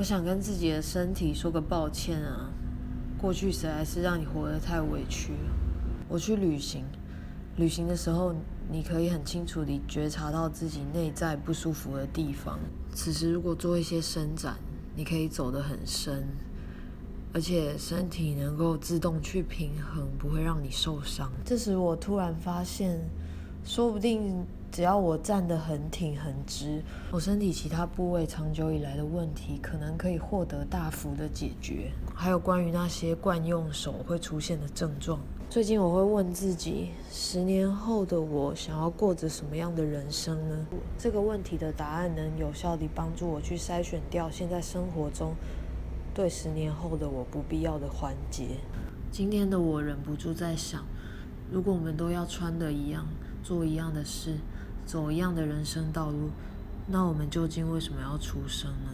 我想跟自己的身体说个抱歉啊，过去实在是让你活得太委屈了。我去旅行，旅行的时候，你可以很清楚地觉察到自己内在不舒服的地方。此时如果做一些伸展，你可以走得很深，而且身体能够自动去平衡，不会让你受伤。这时我突然发现，说不定。只要我站得很挺很直，我身体其他部位长久以来的问题可能可以获得大幅的解决。还有关于那些惯用手会出现的症状，最近我会问自己：十年后的我想要过着什么样的人生呢？这个问题的答案能有效地帮助我去筛选掉现在生活中对十年后的我不必要的环节。今天的我忍不住在想：如果我们都要穿的一样，做一样的事。走一样的人生道路，那我们究竟为什么要出生呢？